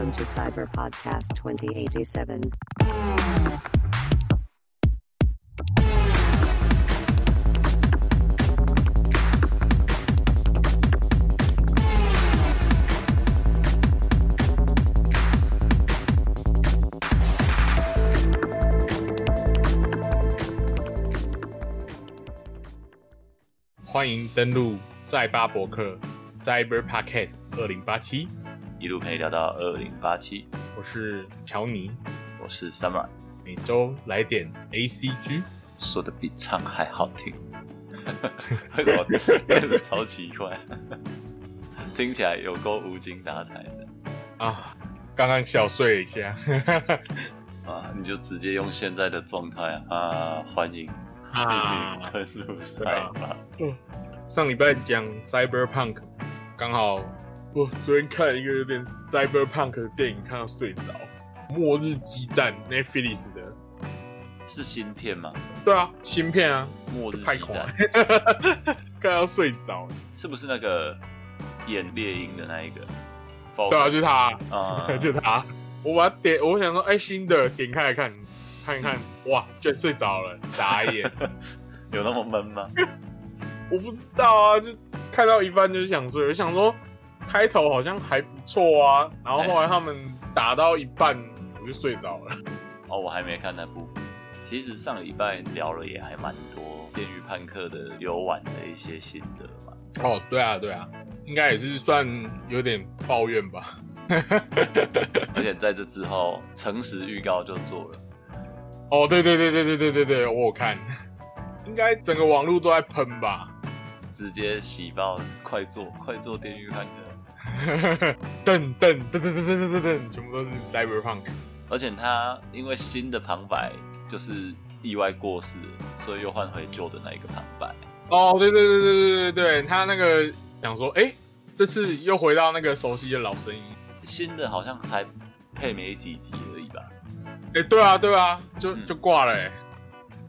Welcome to Cyber Podcast 2087. 欢迎登录赛巴博客 Cyber Podcast 二零八七， 一路陪你聊到二零八七，我是乔尼，我是 Summer，每周来点 ACG，说的比唱还好听，为什么变得超奇怪？听起来有够无精打采的。啊！刚刚小睡一下，啊，你就直接用现在的状态啊，欢迎。啊，登入赛吧。嗯，上礼拜讲 Cyberpunk，刚好我昨天看了一个有点 Cyberpunk 的电影，看到睡着，《末日激战》Netflix 的，是新片吗？对啊，新片啊，《末日激战》，看到睡着，是不是那个演猎鹰的那一个？对啊，就是他啊，就他。我把它点，我想说，哎，新的，点开来看，看一看，哇，居然睡着了，眨眼，有那么闷吗？我不知道啊，就看到一半就想睡。我想说，开头好像还不错啊，然后后来他们打到一半，我就睡着了。哦，我还没看那部。其实上礼拜聊了也还蛮多《电狱判客》的游玩的一些心得嘛。哦，对啊，对啊，应该也是算有点抱怨吧。而且在这之后，诚实预告就做了。哦，对对对对对对对对，我有看。应该整个网络都在喷吧？直接喜报，快做快做电狱判客，噔噔噔噔噔噔噔噔，全部都是 Cyberpunk。而且他因为新的旁白就是意外过世，所以又换回旧的那一个旁白。哦，对对对对对对对，他那个想说，哎，这次又回到那个熟悉的老声音。新的好像才配没几集而已吧？哎，对啊对啊，就就挂了哎。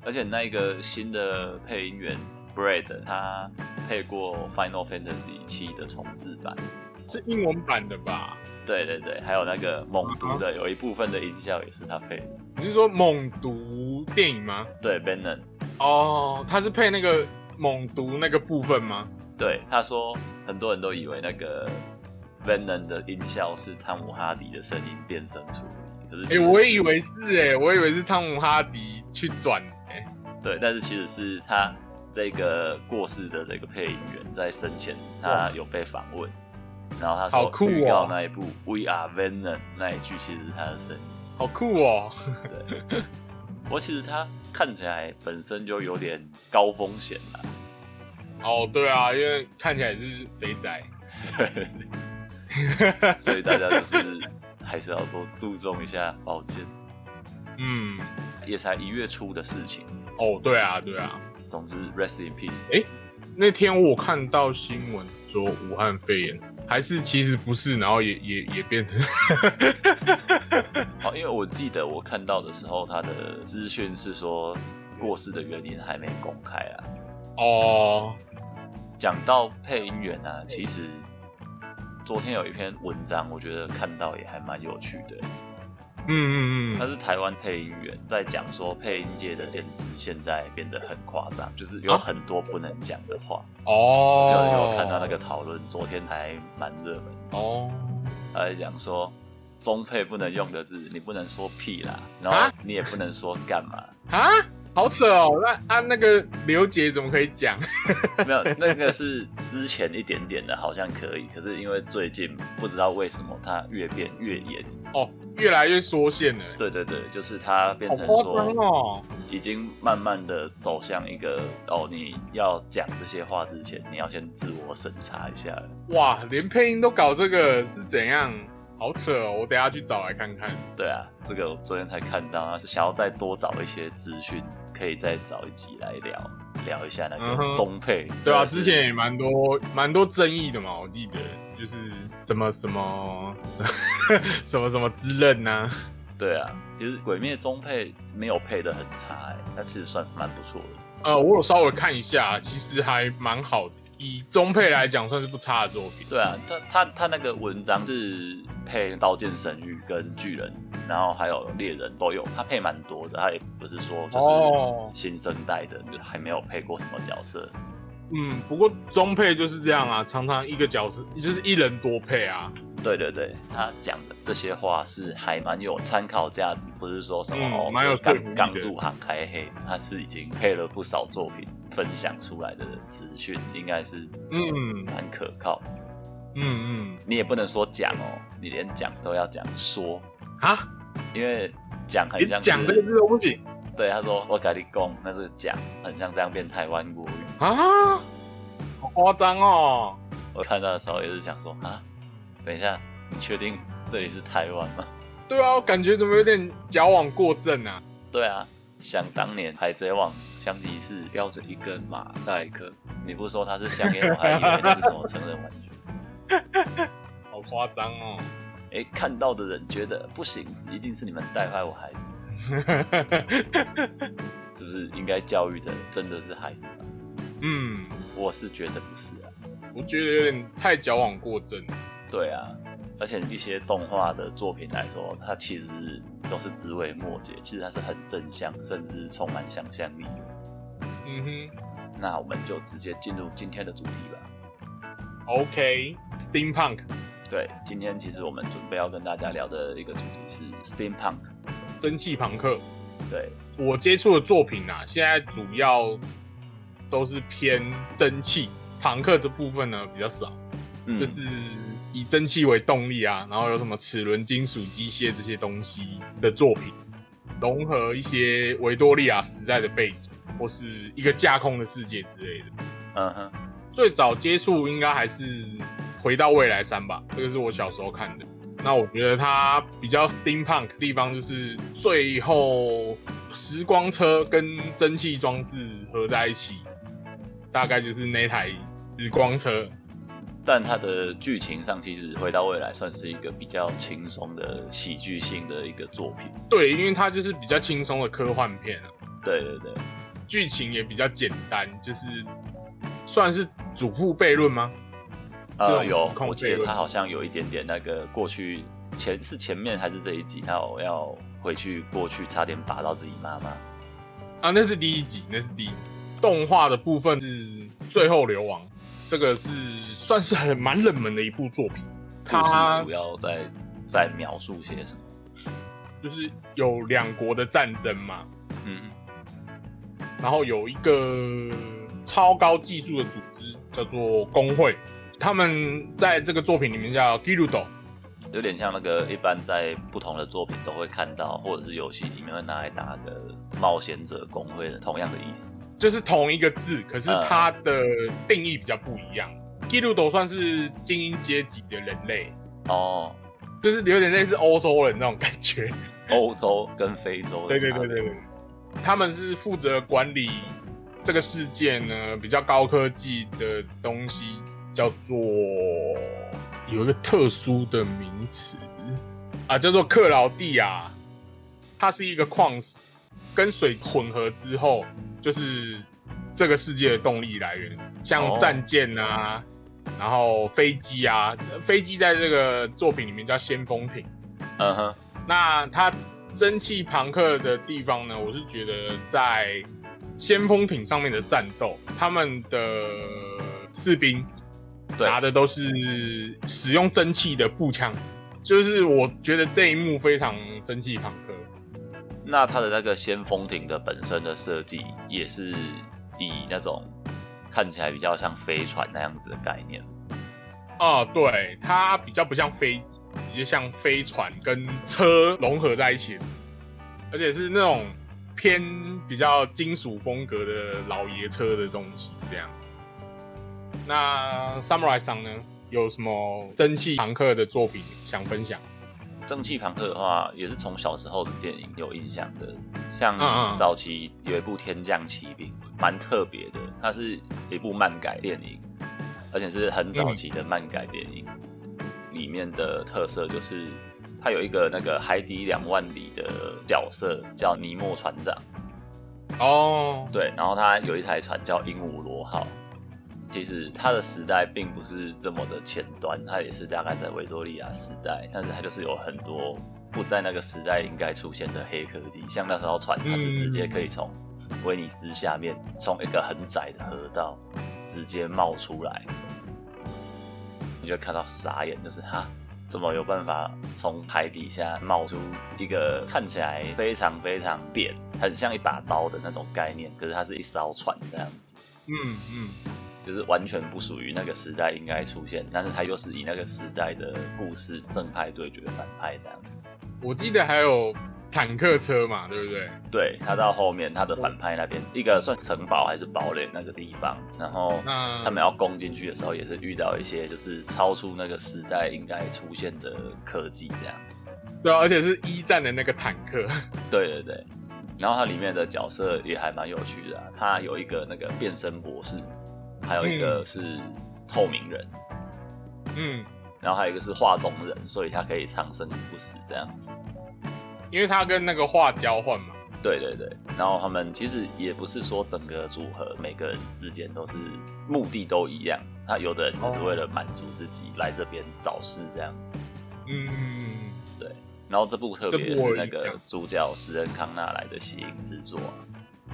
而且那个新的配音员 Brad，他配过 Final Fantasy 七的重置版，是英文版的吧？对对对，还有那个猛毒的，有一部分的音效也是他配的。你是说猛毒电影吗？对，Venom。哦，他是配那个猛毒那个部分吗？对，他说很多人都以为那个 Venom 的音效是汤姆哈迪的声音变声出来，可是哎，我也以为是哎，我以为是汤姆哈迪去转哎。对，但是其实是他这个过世的这个配音员在生前，他有被访问，然后他说预告那一部《We Are Venom》那一句其实是他的声音，好酷哦！对，我其实他看起来本身就有点高风险啦。哦，对啊，因为看起来是肥仔，对，所以大家就是还是要多注重一下保健。嗯，也才一月初的事情。哦，对啊，对啊。总之，rest in peace。哎，那天我看到新闻说武汉肺炎，还是其实不是，然后也也也变成。好，因为我记得我看到的时候，他的资讯是说过世的原因还没公开啊。哦，讲到配音员啊，其实昨天有一篇文章，我觉得看到也还蛮有趣的。嗯嗯嗯，他是台湾配音员，在讲说配音界的电子现在变得很夸张，就是有很多不能讲的话。哦，有看到那个讨论，昨天还蛮热门。哦，他在讲说中配不能用的字，你不能说屁啦，然后你也不能说干嘛啊。好扯哦，那按那个刘杰怎么可以讲？没有，那个是之前一点点的，好像可以。可是因为最近不知道为什么它越变越严哦，越来越缩限了。对对对，就是它变成说，已经慢慢的走向一个哦，你要讲这些话之前，你要先自我审查一下。哇，连配音都搞这个是怎样？好扯哦，我等下去找来看看。对啊，这个我昨天才看到啊，是想要再多找一些资讯。可以再找一集来聊聊一下那个中配，对啊，之前也蛮多蛮多争议的嘛，我记得就是什么什么 什么什么之刃呐，对啊，其实鬼灭中配没有配的很差哎，那其实算蛮不错的。呃，我有稍微看一下，其实还蛮好的。以中配来讲算是不差的作品。对啊，他他他那个文章是配《刀剑神域》跟《巨人》，然后还有《猎人》都有，他配蛮多的。他也不是说就是新生代的，就还没有配过什么角色。嗯，不过中配就是这样啊，常常一个角色就是一人多配啊。对对对，他讲的这些话是还蛮有参考价值，不是说什么哦，蛮有刚刚入行开黑，他是已经配了不少作品分享出来的资讯，应该是嗯。蛮可靠。嗯嗯，你也不能说讲哦，你连讲都要讲说。啊，因为讲很像讲这个字都不行。对，他说我跟你讲，那是讲，很像这样变台湾国语。啊，好夸张哦！我看到的时候也是想说啊，等一下，你确定这里是台湾吗？对啊，我感觉怎么有点矫枉过正啊？对啊，想当年海贼王香吉士叼着一根马赛克，你不说他是香烟，我还以为那是什么成人玩具，好夸张哦！哎，看到的人觉得不行，一定是你们带坏我孩子。是不是应该教育的真的是孩子？嗯，我是觉得不是啊，我觉得有点太矫枉过正。对啊，而且一些动画的作品来说，它其实都是枝微末节，其实它是很正向，甚至充满想象力。嗯哼，那我们就直接进入今天的主题吧。OK，Steampunk。对，今天其实我们准备要跟大家聊的一个主题是 Steampunk。蒸汽朋克，对我接触的作品啊，现在主要都是偏蒸汽朋克的部分呢比较少，就是以蒸汽为动力啊，然后有什么齿轮金属机械这些东西的作品，融合一些维多利亚时代的背景或是一个架空的世界之类的。嗯哼，最早接触应该还是回到未来三吧，这个是我小时候看的。那我觉得它比较 steampunk 的地方，就是最后时光车跟蒸汽装置合在一起，大概就是那台时光车。但它的剧情上，其实回到未来算是一个比较轻松的喜剧性的一个作品。对，因为它就是比较轻松的科幻片啊。对对对，剧情也比较简单，就是算是祖父悖论吗？呃，有，我记得他好像有一点点那个过去前是前面还是这一集，他有要回去过去，差点打到自己妈妈。啊，那是第一集，那是第一集。动画的部分是《最后流亡》，这个是算是很蛮冷门的一部作品。它主要在在描述些什么？就是有两国的战争嘛，嗯，然后有一个超高技术的组织叫做工会。他们在这个作品里面叫 Girudo，有点像那个一般在不同的作品都会看到，或者是游戏里面会拿来打的冒险者工会的同样的意思，就是同一个字，可是它的定义比较不一样。Girudo 算是精英阶级的人类。哦，就是有点类似欧洲人那种感觉，欧洲跟非洲对对对对对，他们是负责管理这个世界呢比较高科技的东西。叫做有一个特殊的名词。啊，叫做克劳蒂亚，它是一个矿石跟水混合之后，就是这个世界的动力来源，像战舰啊，然后飞机啊，飞机在这个作品里面叫先锋艇。嗯哼，那它蒸汽朋克的地方呢，我是觉得在先锋艇上面的战斗，他们的士兵。拿的都是使用蒸汽的步枪，就是我觉得这一幕非常蒸汽朋克。那它的那个先锋艇的本身的设计也是以那种看起来比较像飞船那样子的概念。哦，对，它比较不像飞机，比较像飞船跟车融合在一起，而且是那种偏比较金属风格的老爷车的东西，这样。那 Samurai 上呢，有什么蒸汽朋克的作品想分享？蒸汽朋克的话，也是从小时候的电影有印象的，像早期有一部《天降奇兵》，蛮特别的，它是一部漫改电影，而且是很早期的漫改电影。里面的特色就是它有一个那个海底两万里的角色叫尼莫船长。哦，对，然后他有一台船叫鹦鹉螺号。其实它的时代并不是这么的前端，它也是大概在维多利亚时代，但是它就是有很多不在那个时代应该出现的黑科技，像那艘船，它是直接可以从威尼斯下面从一个很窄的河道直接冒出来，你就看到傻眼，就是哈。怎么有办法从海底下冒出一个看起来非常非常扁、很像一把刀的那种概念？可是它是一艘船这样子。嗯嗯，就是完全不属于那个时代应该出现，但是它又是以那个时代的故事正派对决反派这样子。我记得还有。坦克车嘛，对不对？对，他到后面他的反派那边一个算城堡还是堡垒那个地方，然后他们要攻进去的时候，也是遇到一些就是超出那个时代应该出现的科技这样。对啊，而且是一战的那个坦克。对对对，然后它里面的角色也还蛮有趣的，它有一个那个变身博士，还有一个是透明人，嗯，然后还有一个是画中人，所以他可以长生不死这样子。因为他跟那个画交换嘛，对对对，然后他们其实也不是说整个组合每个人之间都是目的都一样，他有的人只是为了满足自己来这边找事这样子，嗯，对，然后这部特别是那个主角史恩康纳来的谐音之作，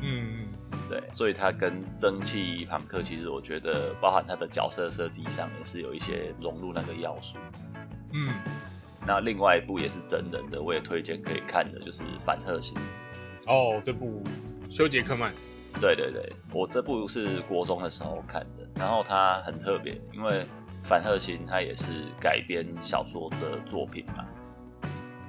嗯，对，所以它跟蒸汽朋克其实我觉得包含它的角色设计上也是有一些融入那个要素，嗯。那另外一部也是真人的，我也推荐可以看的，就是《反特星》。哦，这部修杰克曼。对对对，我这部是国中的时候看的，然后它很特别，因为《反特星》它也是改编小说的作品嘛。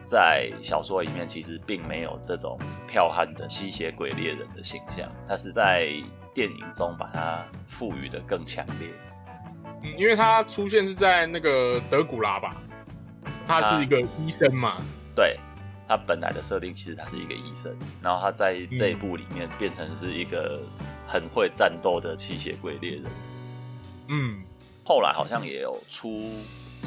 在小说里面，其实并没有这种剽悍的吸血鬼猎人的形象，他是在电影中把它赋予的更强烈。嗯，因为他出现是在那个德古拉吧。他是一个医生嘛？对，他本来的设定其实他是一个医生，然后他在这一部里面变成是一个很会战斗的吸血鬼猎人。嗯，后来好像也有出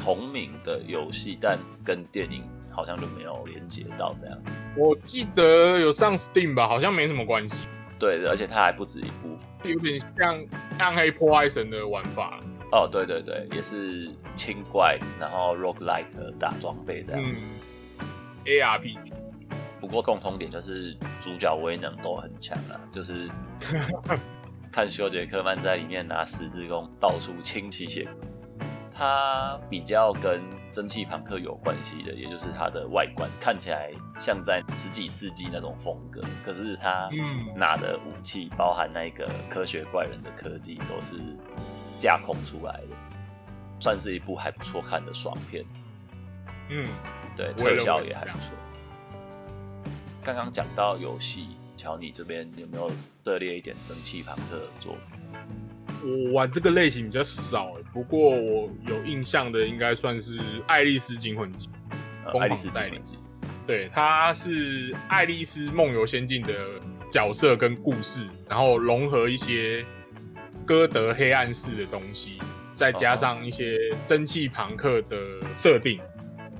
同名的游戏，但跟电影好像就没有连接到这样。我记得有上 Steam 吧，好像没什么关系。对，而且它还不止一部，有点像暗黑破坏神的玩法。哦，对对对，也是清怪，然后 roguelike 打装备这样。嗯，ARPG。不过共通点就是主角威能都很强啊，就是 看修杰克曼在里面拿十字弓到处清洗血。他比较跟蒸汽朋克有关系的，也就是它的外观看起来像在十几世纪那种风格，可是它拿的武器，包含那个科学怪人的科技，都是。架空出来的，算是一部还不错看的爽片。嗯，对，特效也还不错。刚刚讲到游戏，乔你这边有没有涉猎一点蒸汽朋克的作品？我玩这个类型比较少，不过我有印象的应该算是《爱丽丝惊魂记》。爱丽丝代理，对，它是《爱丽丝梦游仙境》的角色跟故事，然后融合一些。歌德黑暗式的东西，再加上一些蒸汽朋克的设定，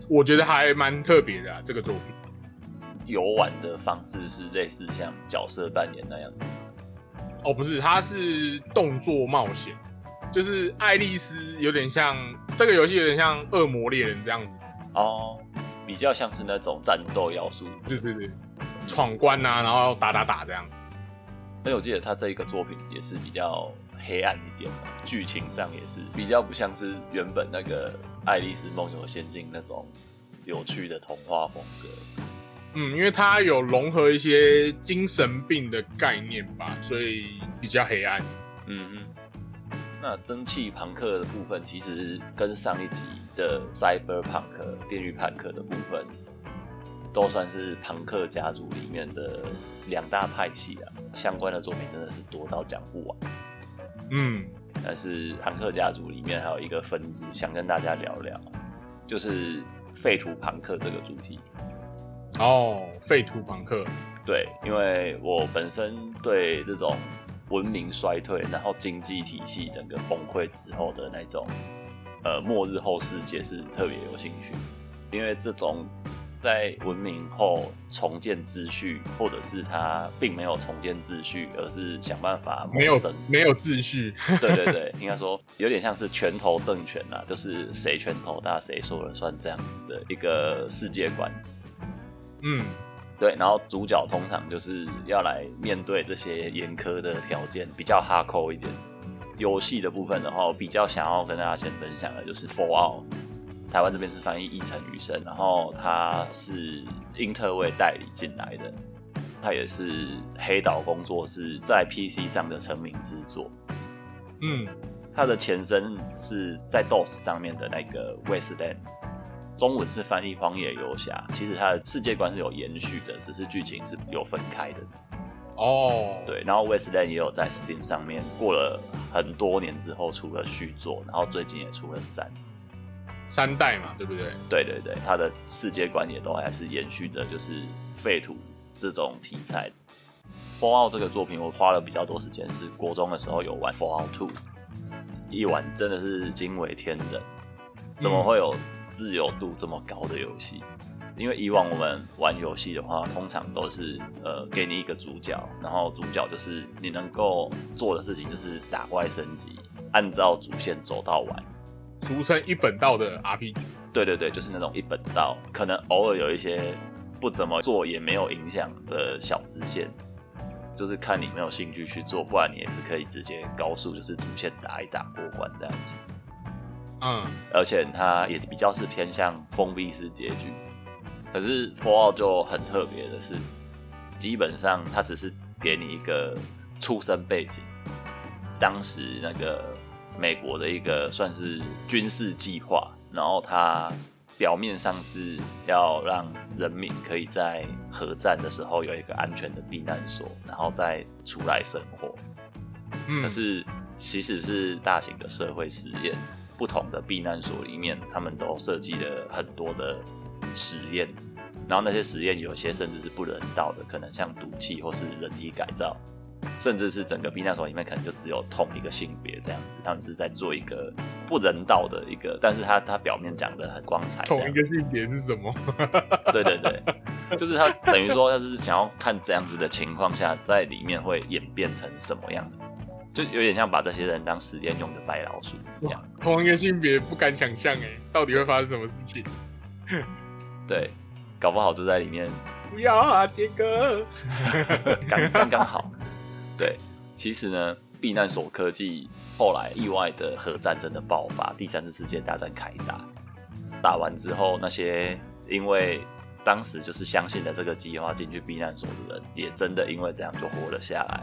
我觉得还蛮特别的啊。这个作品游玩的方式是类似像角色扮演那样子。哦，不是，它是动作冒险，就是爱丽丝有点像这个游戏，有点像恶魔猎人这样子。哦，比较像是那种战斗要素。对对对，闯关啊，然后打打打这样。哎，我记得他这一个作品也是比较。黑暗一点嘛，剧情上也是比较不像是原本那个《爱丽丝梦游仙境》那种有趣的童话风格。嗯，因为它有融合一些精神病的概念吧，所以比较黑暗。嗯嗯。那蒸汽朋克的部分，其实跟上一集的 Cyberpunk 电狱朋克的部分，都算是朋克家族里面的两大派系啊。相关的作品真的是多到讲不完。嗯，但是朋克家族里面还有一个分支，想跟大家聊聊，就是废土朋克这个主题。哦，废土朋克，对，因为我本身对这种文明衰退，然后经济体系整个崩溃之后的那种，呃，末日后世界是特别有兴趣，因为这种在文明后重建秩序，或者是他并没有重建秩序，而是想办法没有没有秩序。对对对，应该说有点像是拳头政权啊，就是谁拳头大谁说了算这样子的一个世界观。嗯，对。然后主角通常就是要来面对这些严苛的条件，比较哈扣一点。游戏的部分的话，我比较想要跟大家先分享的就是《Fallout》。台湾这边是翻译一城余生，然后他是英特卫代理进来的，他也是黑岛工作室在 PC 上的成名之作。嗯，他的前身是在 DOS 上面的那个 Westland，中文是翻译荒野游侠。其实它的世界观是有延续的，只是剧情是有分开的。哦，对，然后 Westland 也有在 Steam 上面过了很多年之后出了续作，然后最近也出了三。三代嘛，对不对？对对对，它的世界观也都还是延续着，就是废土这种题材。Fallout 这个作品，我花了比较多时间，是国中的时候有玩 Fallout Two，一玩真的是惊为天人，怎么会有自由度这么高的游戏？因为以往我们玩游戏的话，通常都是呃给你一个主角，然后主角就是你能够做的事情就是打怪升级，按照主线走到完。俗称一本道的 RPG，对对对，就是那种一本道，可能偶尔有一些不怎么做也没有影响的小支线，就是看你没有兴趣去做，不然你也是可以直接高速就是主线打一打过关这样子。嗯，而且它也比较是偏向封闭式结局，可是 for 就很特别的是，基本上它只是给你一个出生背景，当时那个。美国的一个算是军事计划，然后它表面上是要让人民可以在核战的时候有一个安全的避难所，然后再出来生活。嗯，可是其实是大型的社会实验，不同的避难所里面，他们都设计了很多的实验，然后那些实验有些甚至是不人道的，可能像毒气或是人体改造。甚至是整个避难所里面可能就只有同一个性别这样子，他们是在做一个不人道的一个，但是他他表面讲的很光彩。同一个性别是什么？对对对，就是他等于说他是想要看这样子的情况下，在里面会演变成什么样的，就有点像把这些人当实验用的白老鼠一样。同一个性别不敢想象哎，到底会发生什么事情？对，搞不好就在里面。不要啊，杰哥，刚刚刚好。对，其实呢，避难所科技后来意外的核战争的爆发，第三次世界大战开打，打完之后，那些因为当时就是相信了这个计划进去避难所的人，也真的因为这样就活了下来。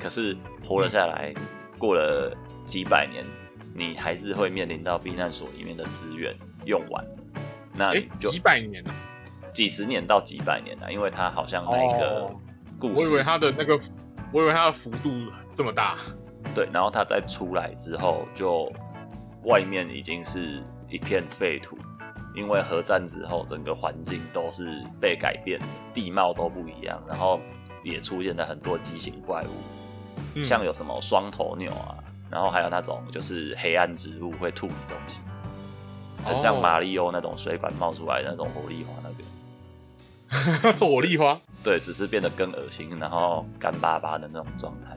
可是活了下来，过了几百年，你还是会面临到避难所里面的资源用完。那就几百年了，几十年到几百年啊，因为它好像那个故事，我以为它的那个。我以为它的幅度这么大，对，然后它再出来之后，就外面已经是一片废土，因为核战之后，整个环境都是被改变，地貌都不一样，然后也出现了很多畸形怪物，像有什么双头牛啊，然后还有那种就是黑暗植物会吐你东西，很像马里欧那种水管冒出来的那种火力花那个，火力花。对，只是变得更恶心，然后干巴巴的那种状态。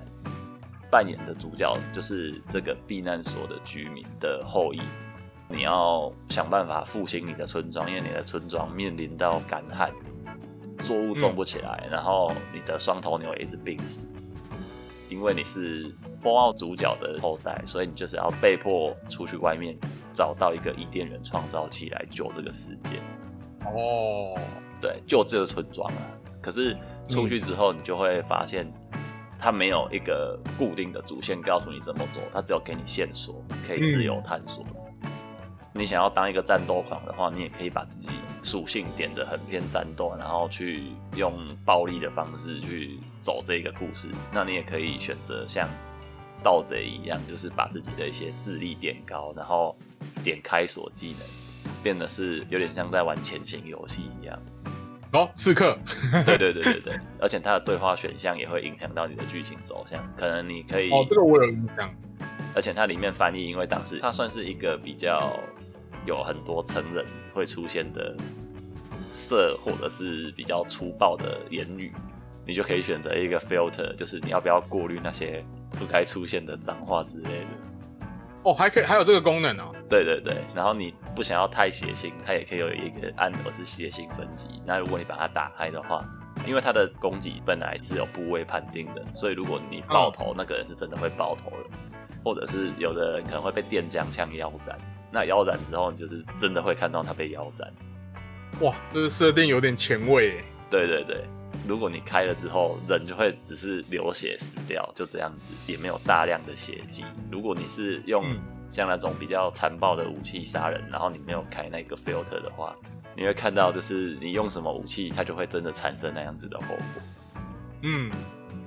扮演的主角就是这个避难所的居民的后裔，你要想办法复兴你的村庄，因为你的村庄面临到干旱，作物种不起来，然后你的双头牛也一直病死。因为你是风奥主角的后代，所以你就是要被迫出去外面找到一个伊甸园创造器来救这个世界。哦，对，救这个村庄啊。可是出去之后，你就会发现，它没有一个固定的主线告诉你怎么走，它只有给你线索，可以自由探索。你想要当一个战斗狂的话，你也可以把自己属性点的很偏战斗，然后去用暴力的方式去走这个故事。那你也可以选择像盗贼一样，就是把自己的一些智力点高，然后点开锁技能，变得是有点像在玩潜行游戏一样。哦，刺客，对对对对对，而且它的对话选项也会影响到你的剧情走向，可能你可以哦，这个我有印象。而且它里面翻译，因为当时它算是一个比较有很多成人会出现的色或者是比较粗暴的言语，你就可以选择一个 filter，就是你要不要过滤那些不该出现的脏话之类的。哦，还可以，还有这个功能哦。对对对，然后你不想要太血腥，它也可以有一个按钮是血腥分级。那如果你把它打开的话，因为它的攻击本来是有部位判定的，所以如果你爆头，那个人是真的会爆头的，或者是有的人可能会被电浆枪腰斩。那腰斩之后，你就是真的会看到他被腰斩。哇，这个设定有点前卫。对对对，如果你开了之后，人就会只是流血死掉，就这样子，也没有大量的血迹。如果你是用像那种比较残暴的武器杀人，然后你没有开那个 filter 的话，你会看到就是你用什么武器，它就会真的产生那样子的后果。嗯，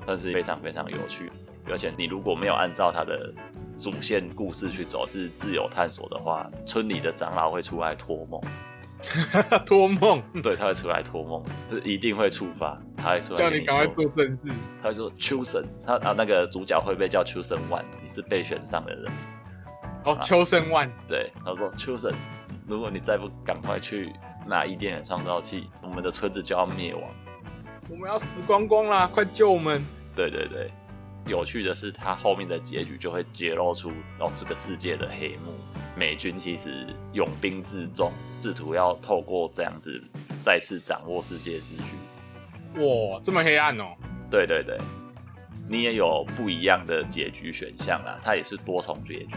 但是非常非常有趣，而且你如果没有按照它的。主线故事去走是自由探索的话，村里的长老会出来托梦，托梦，对，他会出来托梦，是一定会触发，他会出来叫你赶快做正事。他会说秋神，他啊那个主角会被叫秋神万，你是被选上的人。哦，秋神万，对，他说秋神，如果你再不赶快去拿伊甸的创造器，我们的村子就要灭亡，我们要死光光啦，快救我们！对对对。有趣的是，它后面的结局就会揭露出哦这个世界的黑幕。美军其实拥兵自重，试图要透过这样子再次掌握世界秩序。哇，这么黑暗哦！对对对，你也有不一样的结局选项啦，它也是多重结局。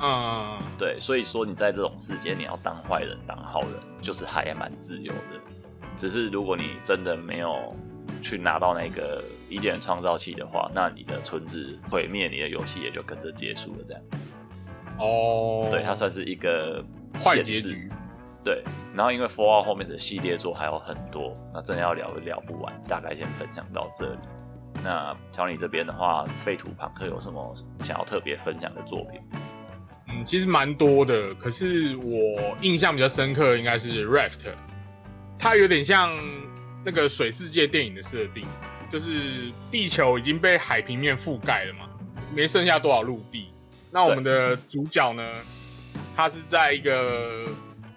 嗯，对，所以说你在这种世界，你要当坏人当好人，就是还蛮自由的。只是如果你真的没有。去拿到那个一点创造器的话，那你的村子毁灭，你的游戏也就跟着结束了。这样，哦，对，它算是一个坏结局。对，然后因为 Fallout 后面的系列作还有很多，那真的要聊聊不完，大概先分享到这里。那乔尼这边的话，废土朋克有什么想要特别分享的作品？嗯，其实蛮多的，可是我印象比较深刻应该是 Raft，它有点像。那个水世界电影的设定，就是地球已经被海平面覆盖了嘛，没剩下多少陆地。那我们的主角呢，他是在一个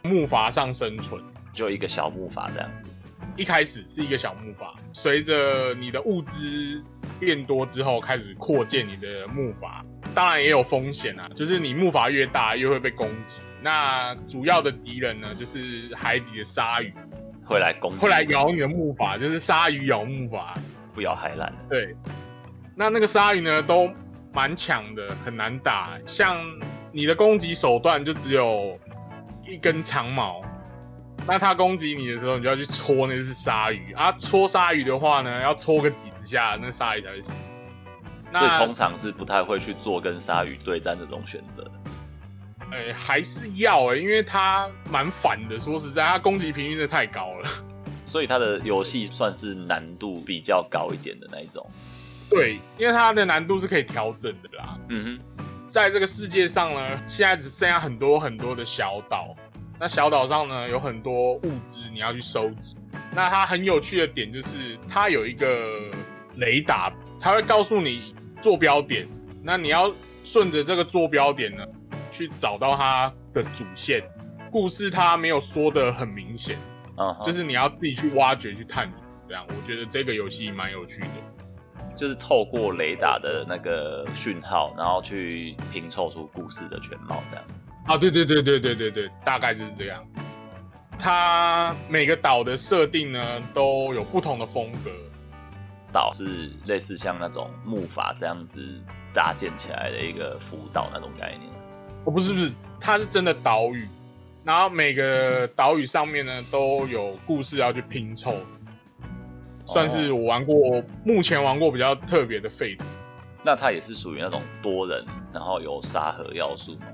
木筏上生存，就一个小木筏这样。一开始是一个小木筏，随着你的物资变多之后，开始扩建你的木筏。当然也有风险啊，就是你木筏越大，越会被攻击。那主要的敌人呢，就是海底的鲨鱼。会来攻，会来咬你的木筏，就是鲨鱼咬木筏，不咬海蓝。对，那那个鲨鱼呢，都蛮强的，很难打。像你的攻击手段就只有一根长矛，那它攻击你的时候，你就要去戳那只鲨鱼啊。戳鲨鱼的话呢，要戳个几十下，那鲨鱼才会死。所以通常是不太会去做跟鲨鱼对战这种选择。哎，还是要哎，因为它蛮反的。说实在，它攻击频率真的太高了，所以它的游戏算是难度比较高一点的那一种。对，因为它的难度是可以调整的啦。嗯哼，在这个世界上呢，现在只剩下很多很多的小岛。那小岛上呢，有很多物资你要去收集。那它很有趣的点就是，它有一个雷达，它会告诉你坐标点。那你要顺着这个坐标点呢？去找到它的主线故事，它没有说的很明显，嗯，就是你要自己去挖掘、去探索。这样，我觉得这个游戏蛮有趣的，就是透过雷达的那个讯号，然后去拼凑出故事的全貌。这样啊，对对对对对对对，大概就是这样。它每个岛的设定呢都有不同的风格，岛是类似像那种木筏这样子搭建起来的一个浮岛那种概念。我不是不是，它是真的岛屿，然后每个岛屿上面呢都有故事要去拼凑，算是我玩过目前玩过比较特别的废土。那它也是属于那种多人，然后有沙盒要素吗？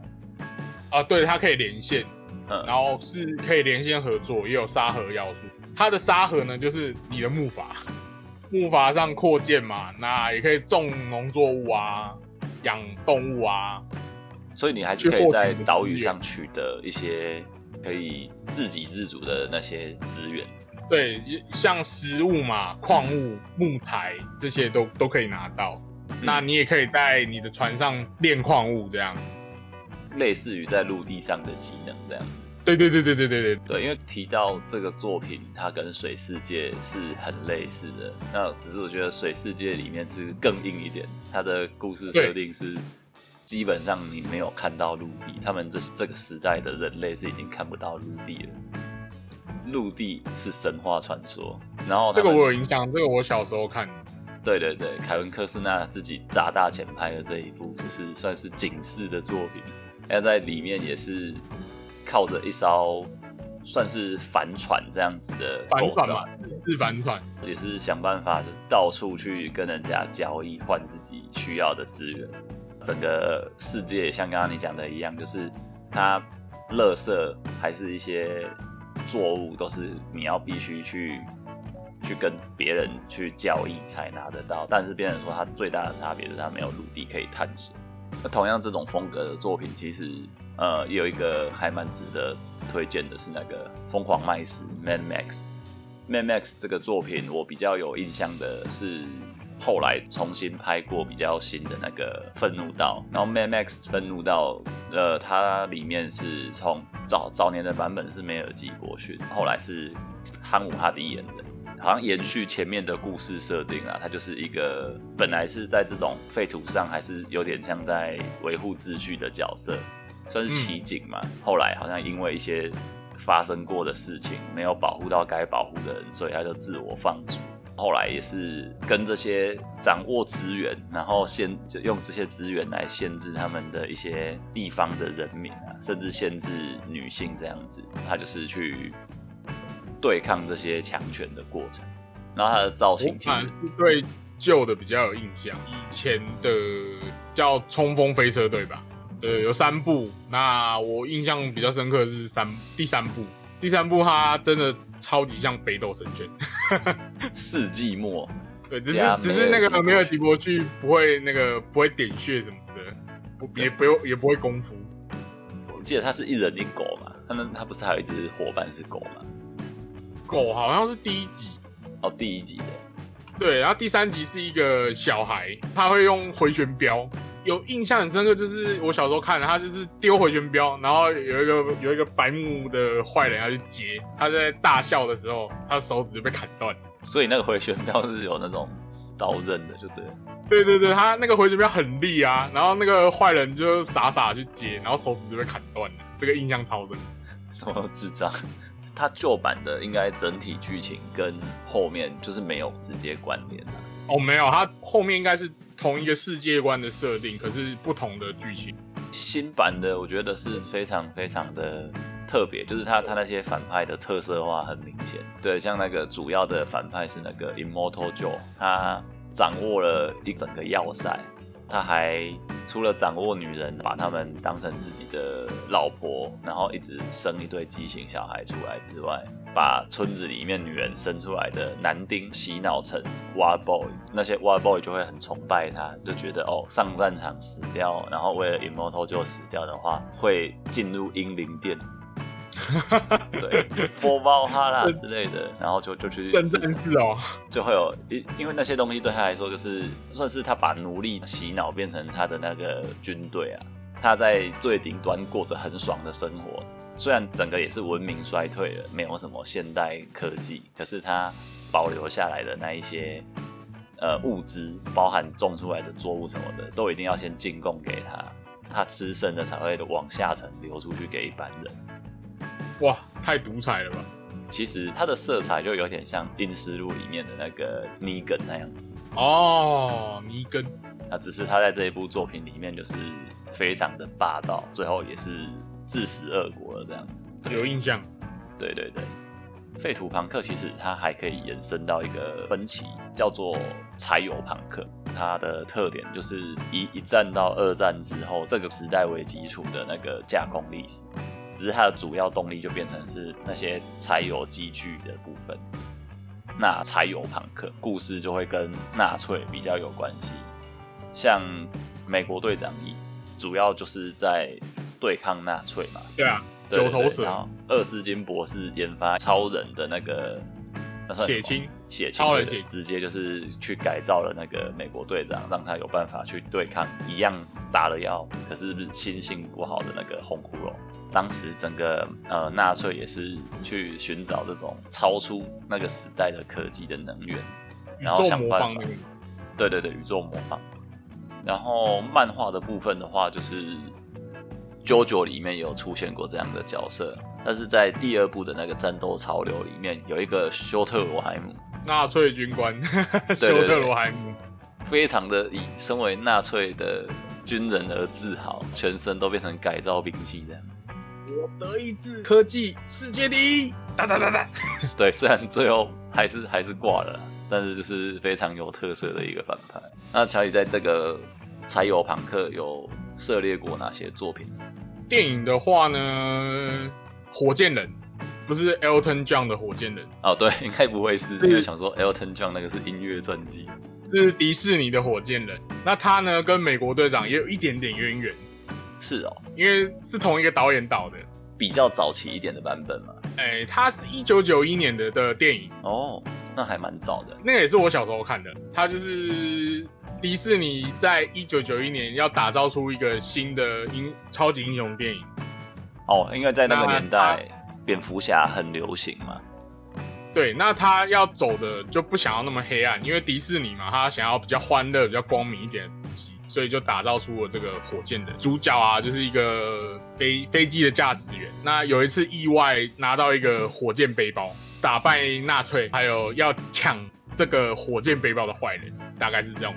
啊，对，它可以连线，嗯，然后是可以连线合作，也有沙盒要素。它的沙盒呢，就是你的木筏，木筏上扩建嘛，那也可以种农作物啊，养动物啊。所以你还是可以在岛屿上取得一些可以自给自足的那些资源。对，像食物嘛、矿物、木材这些都都可以拿到。那你也可以在你的船上炼矿物，这样。类似于在陆地上的技能这样。对对对对对对对对，因为提到这个作品，它跟水世界是很类似的。那只是我觉得水世界里面是更硬一点，它的故事设定是基本上你没有看到陆地，他们这这个时代的人类是已经看不到陆地了。陆地是神话传说，然后这个我有印象，这个我小时候看。对对对，凯文·科斯纳自己砸大钱拍的这一部，就是算是警示的作品。那在里面也是靠着一艘算是帆船这样子的帆船嘛，是帆船，也是想办法的到处去跟人家交易，换自己需要的资源。整个世界像刚刚你讲的一样，就是它垃圾还是一些作物，都是你要必须去。去跟别人去交易才拿得到，但是别人说它最大的差别是它没有陆地可以探险。那同样这种风格的作品，其实呃有一个还蛮值得推荐的是那个《疯狂麦斯》（Mad Max）。Mad Max 这个作品我比较有印象的是后来重新拍过比较新的那个《愤怒道》，然后《Mad Max》愤怒道呃它里面是从早早年的版本是梅尔吉伯逊，后来是汉姆哈迪演的。好像延续前面的故事设定啊，它就是一个本来是在这种废土上，还是有点像在维护秩序的角色，算是奇景嘛。后来好像因为一些发生过的事情，没有保护到该保护的人，所以他就自我放逐。后来也是跟这些掌握资源，然后限就用这些资源来限制他们的一些地方的人民啊，甚至限制女性这样子。他就是去。对抗这些强权的过程，然后他的造型其实对旧的比较有印象。以前的叫《冲锋飞车队》吧，呃，有三部。那我印象比较深刻是三第三部，第三部它真的超级像北斗神拳，世纪末。对，只是只是那个梅尔吉伯去不会那个不会点穴什么的，不也不用也不会功夫。我记得他是一人一狗嘛，他那他不是还有一只伙伴是狗吗？狗好像是第一集哦，第一集的，对，然后第三集是一个小孩，他会用回旋镖，有印象很深刻，就是我小时候看的，他就是丢回旋镖，然后有一个有一个白目的坏人要去接，他在大笑的时候，他的手指就被砍断，所以那个回旋镖是有那种刀刃的，就对，对对对，他那个回旋镖很利啊，然后那个坏人就傻傻去接，然后手指就被砍断了，这个印象超深，什么智障？他旧版的应该整体剧情跟后面就是没有直接关联的哦，没有，他后面应该是同一个世界观的设定，可是不同的剧情。新版的我觉得是非常非常的特别，就是他他那些反派的特色化很明显。对，像那个主要的反派是那个 Immortal Joe，他掌握了一整个要塞。他还除了掌握女人，把他们当成自己的老婆，然后一直生一堆畸形小孩出来之外，把村子里面女人生出来的男丁洗脑成 Wild Boy，那些 Wild Boy 就会很崇拜他，就觉得哦，上战场死掉，然后为了 Immortal 就死掉的话，会进入英灵殿。对，波包哈啦之类的，然后就就去深圳市哦，就会有，因因为那些东西对他来说，就是算是他把奴隶洗脑变成他的那个军队啊。他在最顶端过着很爽的生活，虽然整个也是文明衰退了，没有什么现代科技，可是他保留下来的那一些呃物资，包含种出来的作物什么的，都一定要先进贡给他，他吃剩的才会往下层流出去给一般人。哇，太独裁了吧！其实它的色彩就有点像《阴尸路》里面的那个尼根那样子哦，尼根。那只是他在这一部作品里面就是非常的霸道，最后也是自食恶果了这样子。有印象？对对对，废土朋克其实它还可以延伸到一个分歧，叫做柴油朋克。它的特点就是以一战到二战之后这个时代为基础的那个架空历史。只是它的主要动力就变成是那些柴油机具的部分。那柴油朋克故事就会跟纳粹比较有关系，像美国队长一，主要就是在对抗纳粹嘛。对啊，九头蛇。二斯金博士研发超人的那个血清，血清，超人血，直接就是去改造了那个美国队长，让他有办法去对抗一样打了药，可是心性不好的那个红骷髅。当时整个呃纳粹也是去寻找这种超出那个时代的科技的能源，然后想办法。对对对，宇宙模仿。然后漫画的部分的话，就是《JoJo》里面有出现过这样的角色，但是在第二部的那个战斗潮流里面，有一个休特罗海姆，纳粹军官 休特罗海姆，非常的以身为纳粹的军人而自豪，全身都变成改造兵器这样。我德意志科技世界第一，哒哒哒哒。对，虽然最后还是还是挂了，但是就是非常有特色的一个反派。那乔伊在这个。柴油朋克有涉猎过哪些作品？电影的话呢，火箭人不是 Elton John 的火箭人哦，对，应该不会是，因为想说 Elton John 那个是音乐传记，是迪士尼的火箭人。那他呢，跟美国队长也有一点点渊源，是哦，因为是同一个导演导的，比较早期一点的版本嘛。哎，他是一九九一年的的电影哦，那还蛮早的，那个也是我小时候看的，他就是。迪士尼在一九九一年要打造出一个新的英超级英雄电影。哦，应该在那个年代，蝙蝠侠很流行嘛。对，那他要走的就不想要那么黑暗，因为迪士尼嘛，他想要比较欢乐、比较光明一点的东西，所以就打造出了这个火箭的主角啊，就是一个飞飞机的驾驶员。那有一次意外拿到一个火箭背包，打败纳粹，还有要抢这个火箭背包的坏人，大概是这样。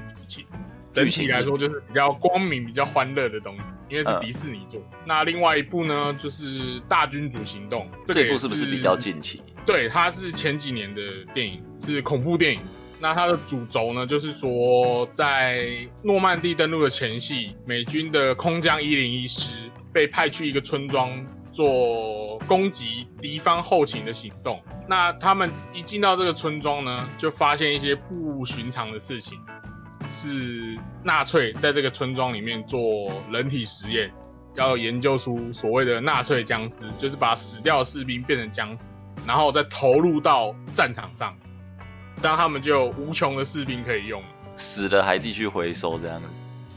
整体来说就是比较光明、比较欢乐的东西，因为是迪士尼做。那另外一部呢，就是《大君主行动》，这部是不是比较近期？对，它是前几年的电影，是恐怖电影。那它的主轴呢，就是说在诺曼底登陆的前夕，美军的空降一零一师被派去一个村庄做攻击敌方后勤的行动。那他们一进到这个村庄呢，就发现一些不寻常的事情。是纳粹在这个村庄里面做人体实验，要研究出所谓的纳粹僵尸，就是把死掉的士兵变成僵尸，然后再投入到战场上，这样他们就有无穷的士兵可以用，死了还继续回收这样子。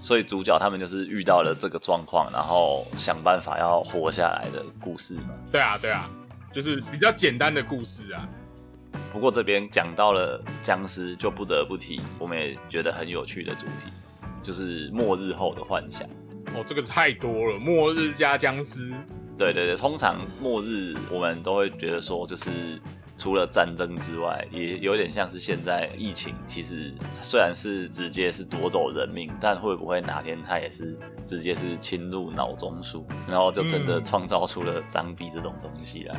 所以主角他们就是遇到了这个状况，然后想办法要活下来的故事嘛。对啊，对啊，就是比较简单的故事啊。不过这边讲到了僵尸，就不得不提我们也觉得很有趣的主题，就是末日后的幻想。哦，这个太多了，末日加僵尸。对对对，通常末日我们都会觉得说，就是除了战争之外，也有点像是现在疫情。其实虽然是直接是夺走人命，但会不会哪天它也是直接是侵入脑中枢，然后就真的创造出了脏逼这种东西来？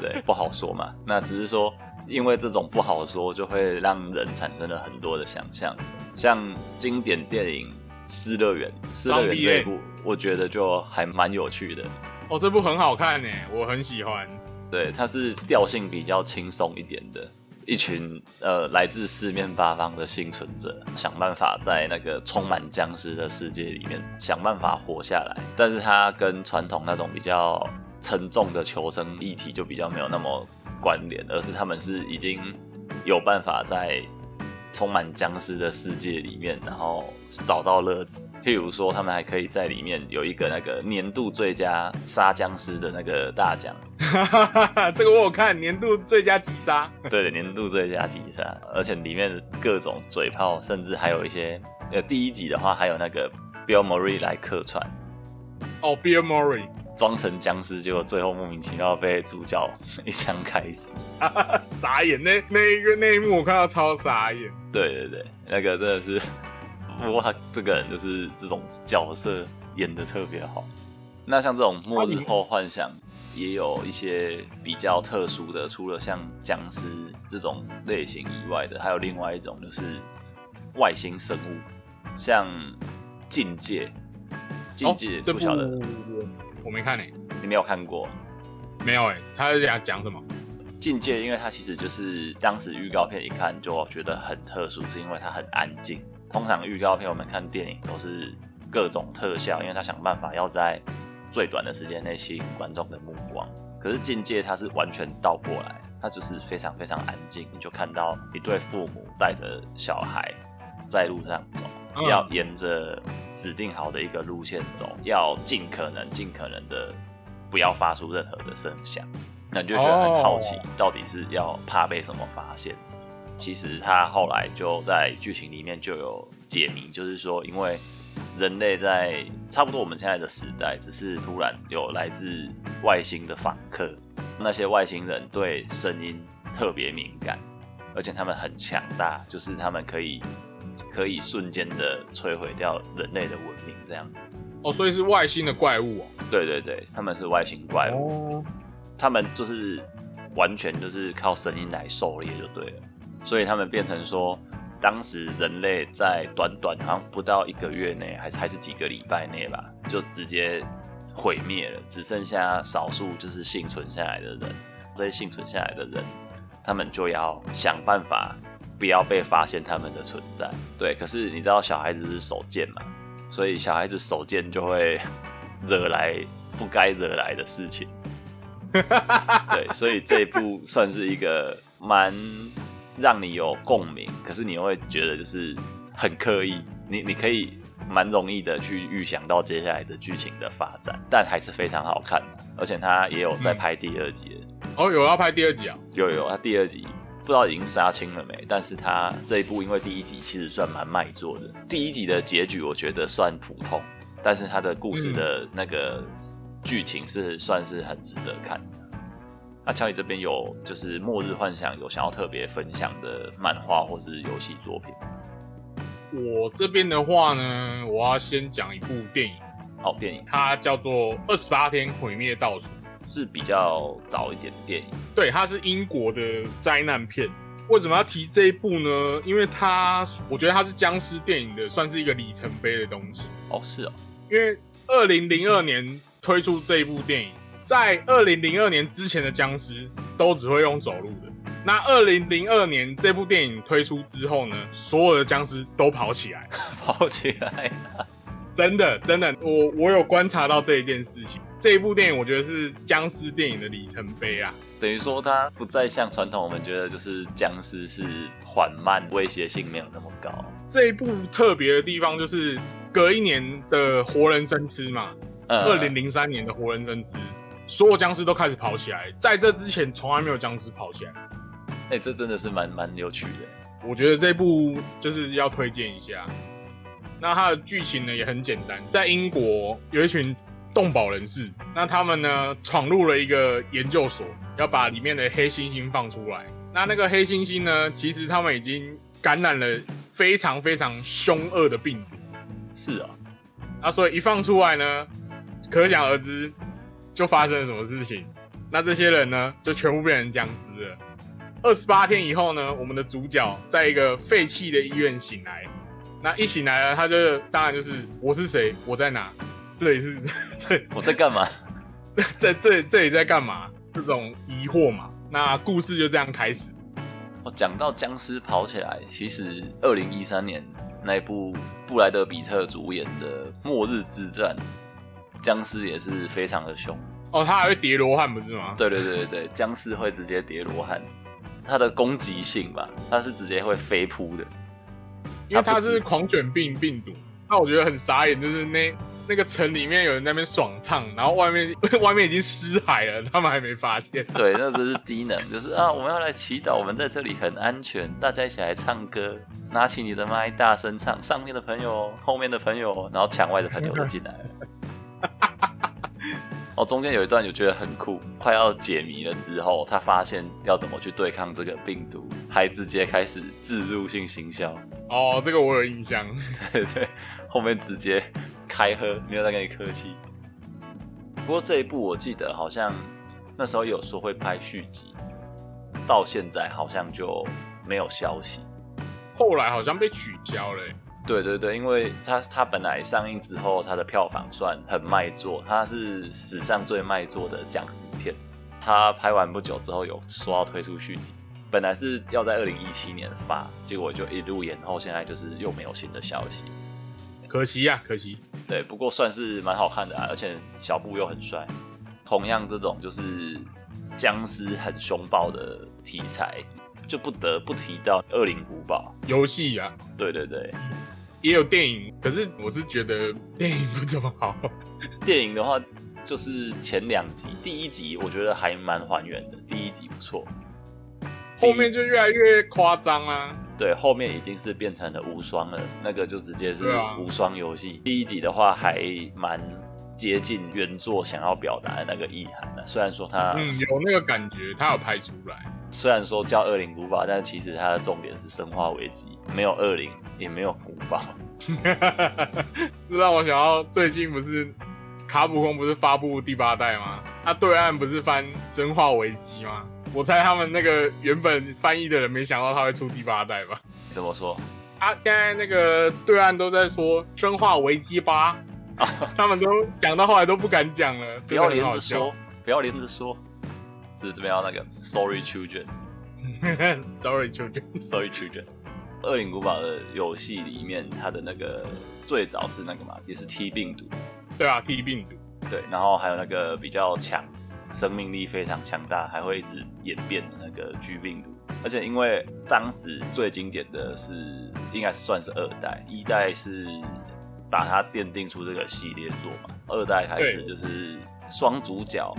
对，不好说嘛。那只是说，因为这种不好说，就会让人产生了很多的想象。像经典电影《失乐园》，《失乐园》这一部，我觉得就还蛮有趣的。哦，这部很好看呢，我很喜欢。对，它是调性比较轻松一点的，一群呃来自四面八方的幸存者，想办法在那个充满僵尸的世界里面想办法活下来。但是它跟传统那种比较。沉重的求生议题就比较没有那么关联，而是他们是已经有办法在充满僵尸的世界里面，然后找到乐子。譬如说，他们还可以在里面有一个那个年度最佳杀僵尸的那个大奖。这个我有看，年度最佳击杀。对，年度最佳击杀，而且里面各种嘴炮，甚至还有一些呃，第一集的话还有那个 Bill Murray 来客串。哦，Bill Murray。装成僵尸，结果最后莫名其妙被主角一枪开死，傻眼！那那一个那一幕我看到超傻眼。对对对，那个真的是，哇，这个人就是这种角色演的特别好。那像这种末日后幻想，也有一些比较特殊的，除了像僵尸这种类型以外的，还有另外一种就是外星生物，像境界，境界不晓得。我没看呢，你没有看过？没有哎，他在讲讲什么？境界，因为它其实就是当时预告片一看就觉得很特殊，是因为它很安静。通常预告片我们看电影都是各种特效，因为他想办法要在最短的时间内吸引观众的目光。可是境界它是完全倒过来，它就是非常非常安静，你就看到一对父母带着小孩在路上走，要沿着指定好的一个路线走，要尽可能尽可能的不要发出任何的声响，那你就觉得很好奇，到底是要怕被什么发现？其实他后来就在剧情里面就有解谜，就是说因为。人类在差不多我们现在的时代，只是突然有来自外星的访客，那些外星人对声音特别敏感，而且他们很强大，就是他们可以可以瞬间的摧毁掉人类的文明这样子。哦，所以是外星的怪物哦。对对对，他们是外星怪物，他们就是完全就是靠声音来狩猎就对了，所以他们变成说。当时人类在短短好像不到一个月内，还是还是几个礼拜内吧，就直接毁灭了，只剩下少数就是幸存下来的人。这些幸存下来的人，他们就要想办法不要被发现他们的存在。对，可是你知道小孩子是手贱嘛，所以小孩子手贱就会惹来不该惹来的事情。对，所以这一部算是一个蛮。让你有共鸣，可是你又会觉得就是很刻意，你你可以蛮容易的去预想到接下来的剧情的发展，但还是非常好看的，而且他也有在拍第二集哦，有要拍第二集啊？有有，他第二集不知道已经杀青了没？但是他这一部因为第一集其实算蛮卖座的，第一集的结局我觉得算普通，但是他的故事的那个剧情是算是很值得看。那乔伊这边有就是《末日幻想》有想要特别分享的漫画或是游戏作品。我这边的话呢，我要先讲一部电影。好，电影它叫做《二十八天毁灭倒数》，是比较早一点的电影。对，它是英国的灾难片。为什么要提这一部呢？因为它，我觉得它是僵尸电影的，算是一个里程碑的东西。哦，是哦。因为二零零二年推出这一部电影。在二零零二年之前的僵尸都只会用走路的。那二零零二年这部电影推出之后呢，所有的僵尸都跑起来，跑起来真的真的，我我有观察到这一件事情。这一部电影我觉得是僵尸电影的里程碑啊，等于说它不再像传统我们觉得就是僵尸是缓慢，威胁性没有那么高。这一部特别的地方就是隔一年的活人生吃嘛，二零零三年的活人生吃。所有僵尸都开始跑起来，在这之前从来没有僵尸跑起来。哎，这真的是蛮蛮有趣的。我觉得这部就是要推荐一下。那它的剧情呢也很简单，在英国有一群动保人士，那他们呢闯入了一个研究所，要把里面的黑猩猩放出来。那那个黑猩猩呢，其实他们已经感染了非常非常凶恶的病毒。是啊，那所以一放出来呢，可想而知。就发生了什么事情？那这些人呢，就全部变成僵尸了。二十八天以后呢，我们的主角在一个废弃的医院醒来。那一醒来了，他就当然就是我是谁，我在哪？这里是 这我在干嘛？这这这里在干嘛？这种疑惑嘛。那故事就这样开始。我讲到僵尸跑起来，其实二零一三年那部布莱德比特主演的《末日之战》。僵尸也是非常的凶哦，它还会叠罗汉不是吗？对对对对对，僵尸会直接叠罗汉，它的攻击性吧，它是直接会飞扑的，因为它是狂犬病病毒。那我觉得很傻眼，就是那那个城里面有人在那边爽唱，然后外面 外面已经尸海了，他们还没发现。对，那只是低能，就是啊，我们要来祈祷，我们在这里很安全，大家一起来唱歌，拿起你的麦，大声唱，上面的朋友，后面的朋友，然后墙外的朋友都进来了。哦，中间有一段就觉得很酷，快要解谜了之后，他发现要怎么去对抗这个病毒，还直接开始自入性行销。哦，这个我有印象。对对，后面直接开喝，没有再跟你客气。不过这一部我记得好像那时候有说会拍续集，到现在好像就没有消息。后来好像被取消了。对对对，因为它它本来上映之后，它的票房算很卖座，它是史上最卖座的僵尸片。它拍完不久之后，有说要推出续集，本来是要在二零一七年发，结果就一路延后，现在就是又没有新的消息，可惜呀，可惜。对，不过算是蛮好看的啊，而且小布又很帅。同样这种就是僵尸很凶暴的题材，就不得不提到《恶灵古堡》游戏啊。对对对，也有电影，可是我是觉得电影不怎么好。电影的话，就是前两集，第一集我觉得还蛮还原的，第一集不错。后面就越来越夸张啦。对，后面已经是变成了无双了，那个就直接是无双游戏。第一集的话还蛮接近原作想要表达的那个意涵的，虽然说它嗯有那个感觉，它有拍出来。虽然说叫恶灵古堡，但其实它的重点是生化危机，没有恶灵，也没有古堡。这让我想到最近不是卡普空不是发布第八代吗？他对岸不是翻生化危机吗？我猜他们那个原本翻译的人没想到他会出第八代吧？怎么说？啊，现在那个对岸都在说《生化危机八 》，他们都讲到后来都不敢讲了。不要连着说，不要连着说，是这边要那个 Sorry Children，Sorry Children，Sorry Children。恶灵古堡的游戏里面，它的那个最早是那个嘛，也是 T 病毒。对啊，T 病毒。对，然后还有那个比较强。生命力非常强大，还会一直演变的那个 G 病毒，而且因为当时最经典的是，应该是算是二代，一代是把它奠定出这个系列作嘛，二代开始就是双主角，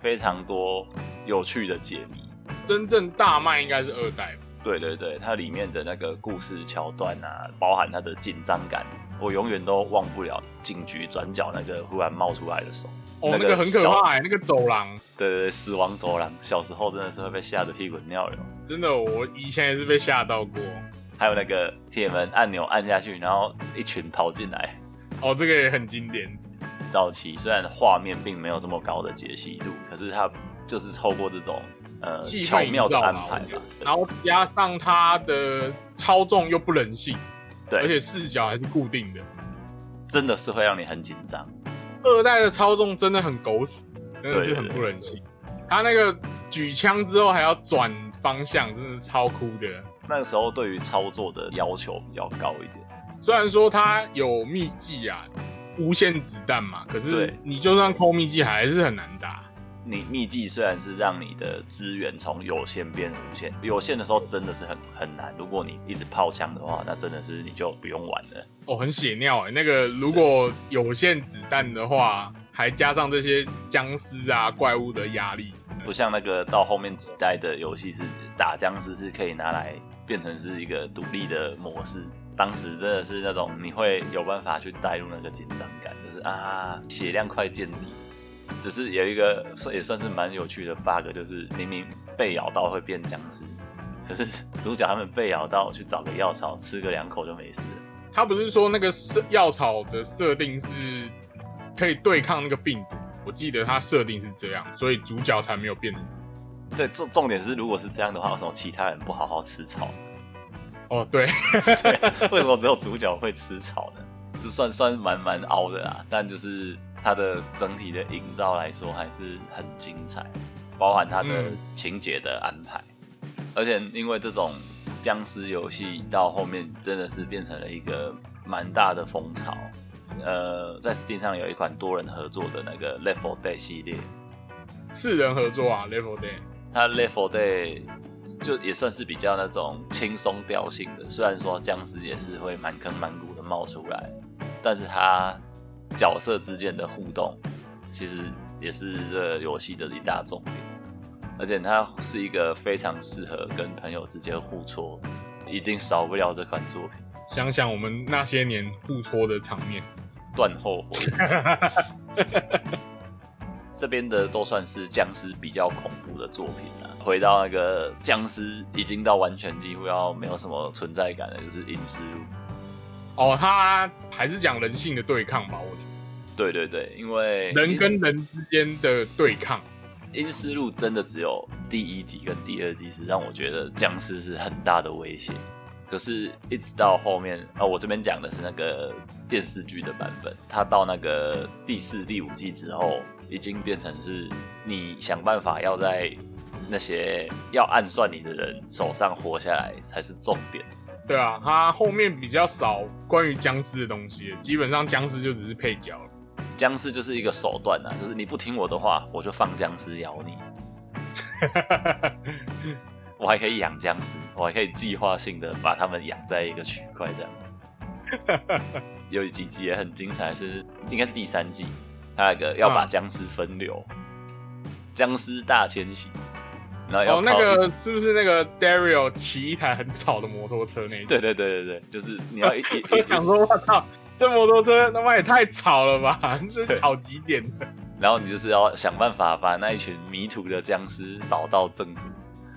非常多有趣的解谜。真正大卖应该是二代。对对对，它里面的那个故事桥段啊，包含它的紧张感，我永远都忘不了警局转角那个忽然冒出来的手。哦，那个很可怕哎，那个走廊，对对对，死亡走廊，小时候真的是会被吓得屁滚尿流。真的，我以前也是被吓到过。还有那个铁门按钮按下去，然后一群跑进来。哦，这个也很经典。早期虽然画面并没有这么高的解析度，可是它就是透过这种呃巧妙的安排嘛，然后加上它的操纵又不人性，对，而且视角还是固定的，真的是会让你很紧张。二代的操纵真的很狗屎，真的是很不人性。他那个举枪之后还要转方向，真的是超酷的。那个时候对于操作的要求比较高一点。虽然说他有秘技啊，无限子弹嘛，可是你就算抠秘技还是很难打。你秘技虽然是让你的资源从有限变无限，有限的时候真的是很很难。如果你一直炮枪的话，那真的是你就不用玩了。哦，很血尿哎！那个如果有限子弹的话，还加上这些僵尸啊怪物的压力，不像那个到后面几代的游戏是打僵尸是可以拿来变成是一个独立的模式。当时真的是那种你会有办法去带入那个紧张感，就是啊血量快见底。只是有一个也算是蛮有趣的 bug，就是明明被咬到会变僵尸，可是主角他们被咬到去找个药草吃个两口就没事。他不是说那个设药草的设定是可以对抗那个病毒？我记得他设定是这样，所以主角才没有变。对，重重点是如果是这样的话，为什么其他人不好好吃草？哦，对，为什么只有主角会吃草呢？这算算蛮蛮凹的啦，但就是。它的整体的营造来说还是很精彩，包含它的情节的安排，而且因为这种僵尸游戏到后面真的是变成了一个蛮大的风潮。呃，在 Steam 上有一款多人合作的那个 Level Day 系列，四人合作啊，Level Day，它 Level Day 就也算是比较那种轻松调性的，虽然说僵尸也是会满坑满谷的冒出来，但是它。角色之间的互动，其实也是这游戏的一大重点，而且它是一个非常适合跟朋友之间互搓，一定少不了这款作品。想想我们那些年互搓的场面，断后悔。这边的都算是僵尸比较恐怖的作品了。回到那个僵尸已经到完全几乎要没有什么存在感了，就是《阴尸路》。哦，他还是讲人性的对抗吧？我觉得，对对对，因为人跟人之间的对抗，《阴尸路》真的只有第一集跟第二集是让我觉得僵尸是很大的威胁，可是，一直到后面啊，我这边讲的是那个电视剧的版本，它到那个第四、第五季之后，已经变成是你想办法要在那些要暗算你的人手上活下来才是重点。对啊，他后面比较少关于僵尸的东西，基本上僵尸就只是配角了。僵尸就是一个手段啊，就是你不听我的话，我就放僵尸咬你。我还可以养僵尸，我还可以计划性的把他们养在一个区块这样。有几集也很精彩，是应该是第三季，他那个要把僵尸分流，僵尸大迁徙。然后哦，那个是不是那个 Dario 骑一台很吵的摩托车那？对对对对对，就是你要一一 我想说，我靠，这摩托车他妈也太吵了吧，这吵几点的？然后你就是要想办法把那一群迷途的僵尸导到正途，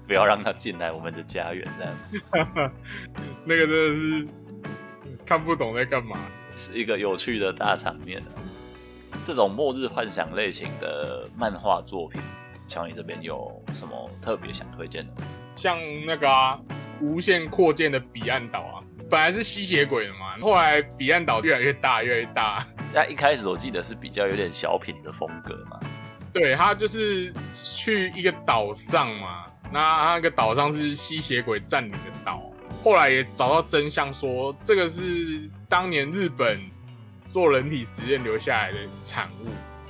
不要让他进来我们的家园，这样。那个真的是看不懂在干嘛，是一个有趣的大场面啊。这种末日幻想类型的漫画作品。乔你这边有什么特别想推荐的？像那个啊，无限扩建的彼岸岛啊，本来是吸血鬼的嘛，后来彼岸岛越来越大，越来越大。那一开始我记得是比较有点小品的风格嘛。对，他就是去一个岛上嘛，那那个岛上是吸血鬼占领的岛，后来也找到真相，说这个是当年日本做人体实验留下来的产物。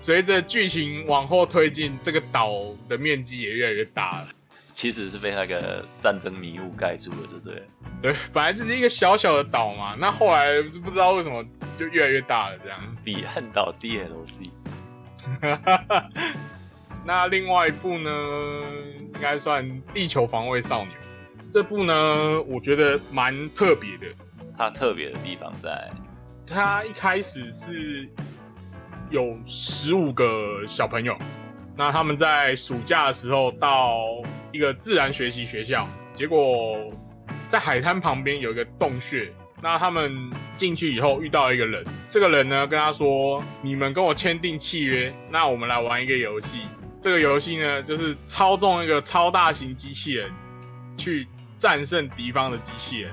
随着剧情往后推进，这个岛的面积也越来越大了。其实是被那个战争迷雾盖住了，对不对？对，本来只是一个小小的岛嘛，那后来不知道为什么就越来越大了，这样。彼岸岛 DLC。那另外一部呢，应该算《地球防卫少年》。这部呢，我觉得蛮特别的。它特别的地方在，它一开始是。有十五个小朋友，那他们在暑假的时候到一个自然学习学校，结果在海滩旁边有一个洞穴，那他们进去以后遇到一个人，这个人呢跟他说：“你们跟我签订契约，那我们来玩一个游戏。这个游戏呢就是操纵一个超大型机器人去战胜敌方的机器人，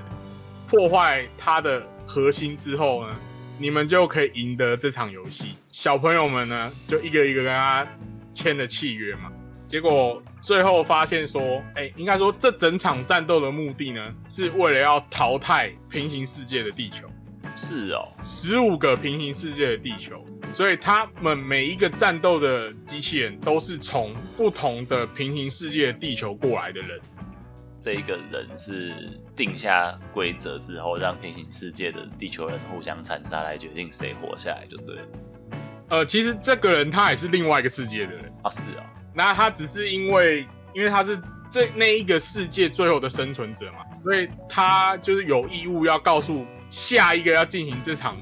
破坏它的核心之后呢。”你们就可以赢得这场游戏。小朋友们呢，就一个一个跟他签了契约嘛。结果最后发现说，哎，应该说这整场战斗的目的呢，是为了要淘汰平行世界的地球。是哦，十五个平行世界的地球，所以他们每一个战斗的机器人都是从不同的平行世界的地球过来的人。这一个人是定下规则之后，让平行世界的地球人互相残杀来决定谁活下来，就对。呃，其实这个人他也是另外一个世界的人啊，是啊。那他只是因为，因为他是这那一个世界最后的生存者嘛，所以他就是有义务要告诉下一个要进行这场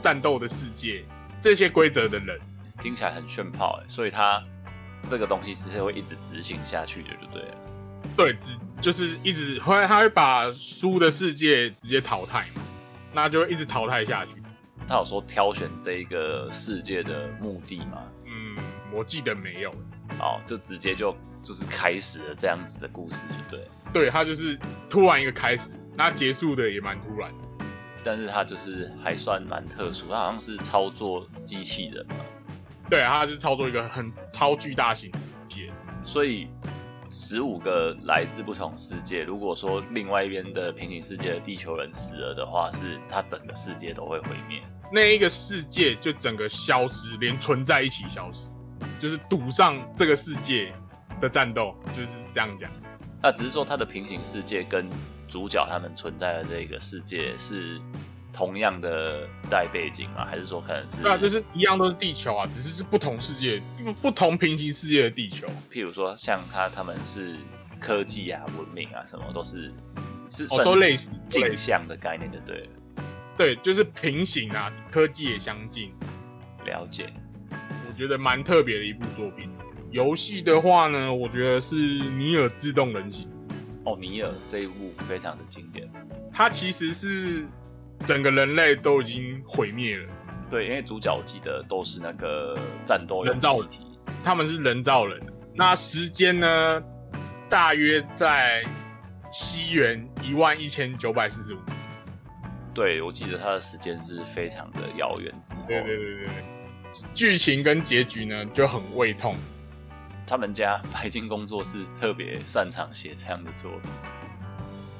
战斗的世界这些规则的人。听起来很炫炮哎，所以他这个东西是会一直执行下去的，就对了。对，只就是一直后来，他会把输的世界直接淘汰嘛，那就一直淘汰下去。他有说挑选这一个世界的目的吗？嗯，我记得没有。哦，就直接就就是开始了这样子的故事，对对？他就是突然一个开始，那结束的也蛮突然。但是他就是还算蛮特殊，他好像是操作机器人嘛。对，他是操作一个很超巨大型机器人，所以。十五个来自不同世界。如果说另外一边的平行世界的地球人死了的话，是他整个世界都会毁灭。那一个世界就整个消失，连存在一起消失，就是赌上这个世界的战斗，就是这样讲。那只是说他的平行世界跟主角他们存在的这个世界是。同样的代背景吗？还是说可能是？对啊，就是一样都是地球啊，只是是不同世界、不同平行世界的地球。譬如说，像他他们是科技啊、文明啊，什么都是是哦都类似镜像的概念，就对了。对，就是平行啊，科技也相近。了解，我觉得蛮特别的一部作品。游戏的话呢，我觉得是《尼尔：自动人形》。哦，尼尔这一部非常的经典。它其实是。整个人类都已经毁灭了。对，因为主角记得都是那个战斗人造体，他们是人造人。那时间呢？大约在西元一万一千九百四十五。对，我记得他的时间是非常的遥远之后。对对对对剧情跟结局呢就很胃痛。他们家白金工作室特别擅长写这样的作品，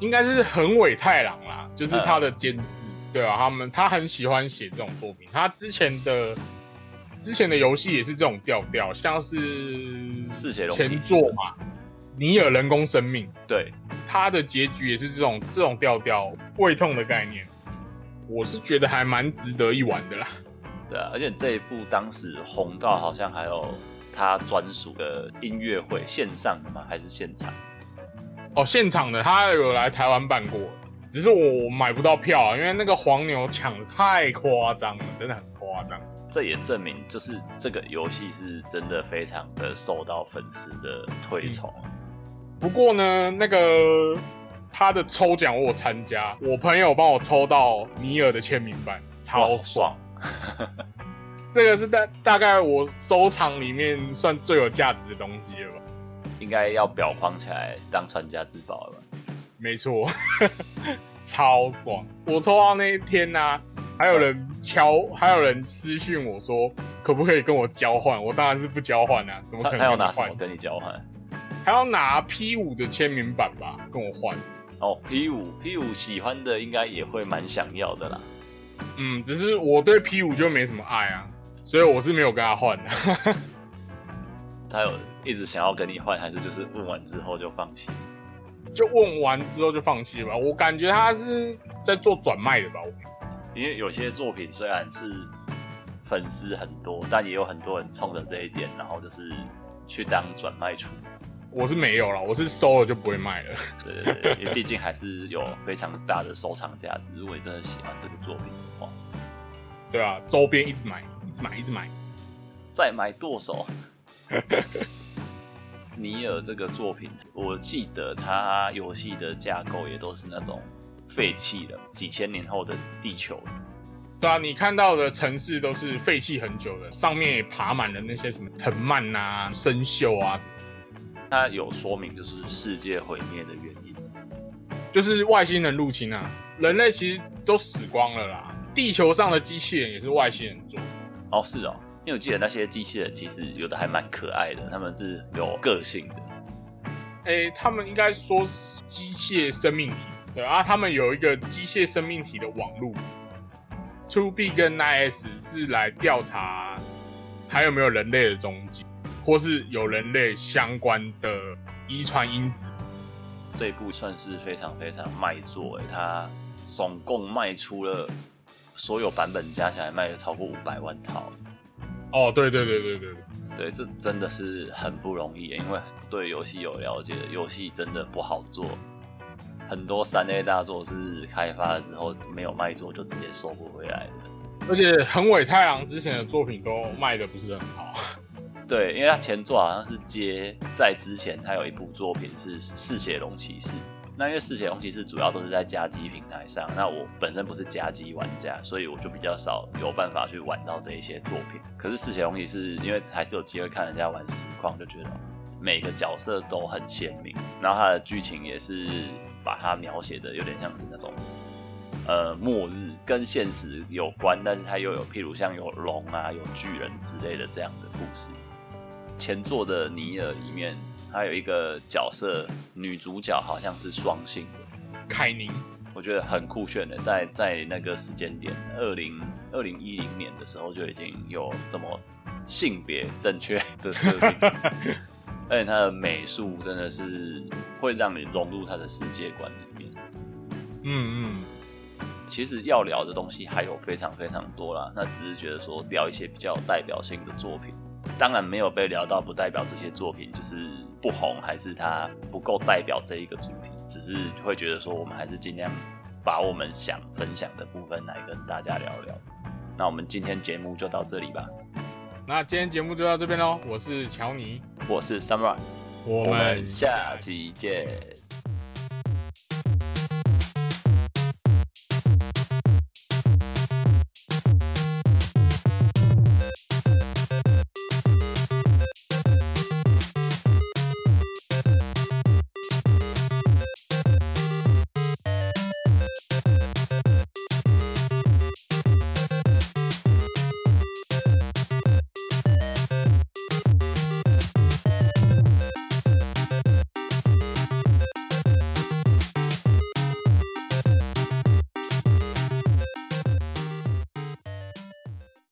应该是横尾太郎啦，就是他的监。对啊，他们他很喜欢写这种作品。他之前的之前的游戏也是这种调调，像是四血前作嘛，尼尔人工生命，对，他的结局也是这种这种调调，胃痛的概念，我是觉得还蛮值得一玩的啦。对啊，而且这一部当时红到好像还有他专属的音乐会，线上的吗？还是现场？哦，现场的，他有来台湾办过，只是我买不到票啊，因为那个黄牛抢的太夸张了，真的很夸张。这也证明，就是这个游戏是真的非常的受到粉丝的推崇。不过呢，那个他的抽奖我有参加，我朋友帮我抽到尼尔的签名版，超爽。这个是大大概我收藏里面算最有价值的东西了吧？应该要裱框起来当传家之宝了。没错，超爽！我抽到那一天呢，还有人敲，还有人私讯我说，可不可以跟我交换？我当然是不交换啊，怎么可能？他要拿什么跟你交换？他要拿 P 五的签名版吧，跟我换。哦，P 五 P 五喜欢的应该也会蛮想要的啦。嗯，只是我对 P 五就没什么爱啊，所以我是没有跟他换的。他有一直想要跟你换，还是就是问完之后就放弃？就问完之后就放弃吧。我感觉他是在做转卖的吧。因为有些作品虽然是粉丝很多，但也有很多人冲着这一点，然后就是去当转卖出。我是没有了，我是收了就不会卖了。对对对，因为毕竟还是有非常大的收藏价值。如果你真的喜欢这个作品的话，对啊，周边一直买，一直买，一直买，再买剁手。尼尔这个作品，我记得它游戏的架构也都是那种废弃的，几千年后的地球。对啊，你看到的城市都是废弃很久的，上面也爬满了那些什么藤蔓啊、生锈啊。它有说明，就是世界毁灭的原因，就是外星人入侵啊！人类其实都死光了啦，地球上的机器人也是外星人做。哦，是哦，因为我记得那些机器人其实有的还蛮可爱的，他们是有个性的。哎，他们应该说是机械生命体，对啊，他们有一个机械生命体的网络。Two B 跟 Nine S 是来调查还有没有人类的踪迹。或是有人类相关的遗传因子，这一部算是非常非常卖座诶，它总共卖出了所有版本加起来卖了超过五百万套。哦，对对对对对对，这真的是很不容易，因为对游戏有了解的，游戏真的不好做，很多三 A 大作是开发了之后没有卖座就直接收不回来的，而且横尾太郎之前的作品都卖的不是很好。对，因为他前作好像是接在之前，他有一部作品是《嗜血龙骑士》。那因为《嗜血龙骑士》主要都是在家机平台上，那我本身不是家机玩家，所以我就比较少有办法去玩到这一些作品。可是《嗜血龙骑士》因为还是有机会看人家玩实况，就觉得每个角色都很鲜明，然后它的剧情也是把它描写的有点像是那种呃末日跟现实有关，但是它又有譬如像有龙啊、有巨人之类的这样的故事。前作的尼尔里面，还有一个角色，女主角好像是双性的凯宁，我觉得很酷炫的。在在那个时间点，二零二零一零年的时候就已经有这么性别正确的设定，而且它的美术真的是会让你融入它的世界观里面。嗯嗯，其实要聊的东西还有非常非常多啦，那只是觉得说聊一些比较代表性的作品。当然没有被聊到，不代表这些作品就是不红，还是它不够代表这一个主题。只是会觉得说，我们还是尽量把我们想分享的部分来跟大家聊聊。那我们今天节目就到这里吧。那今天节目就到这边喽。我是乔尼，我是 Samurai，我们下期见。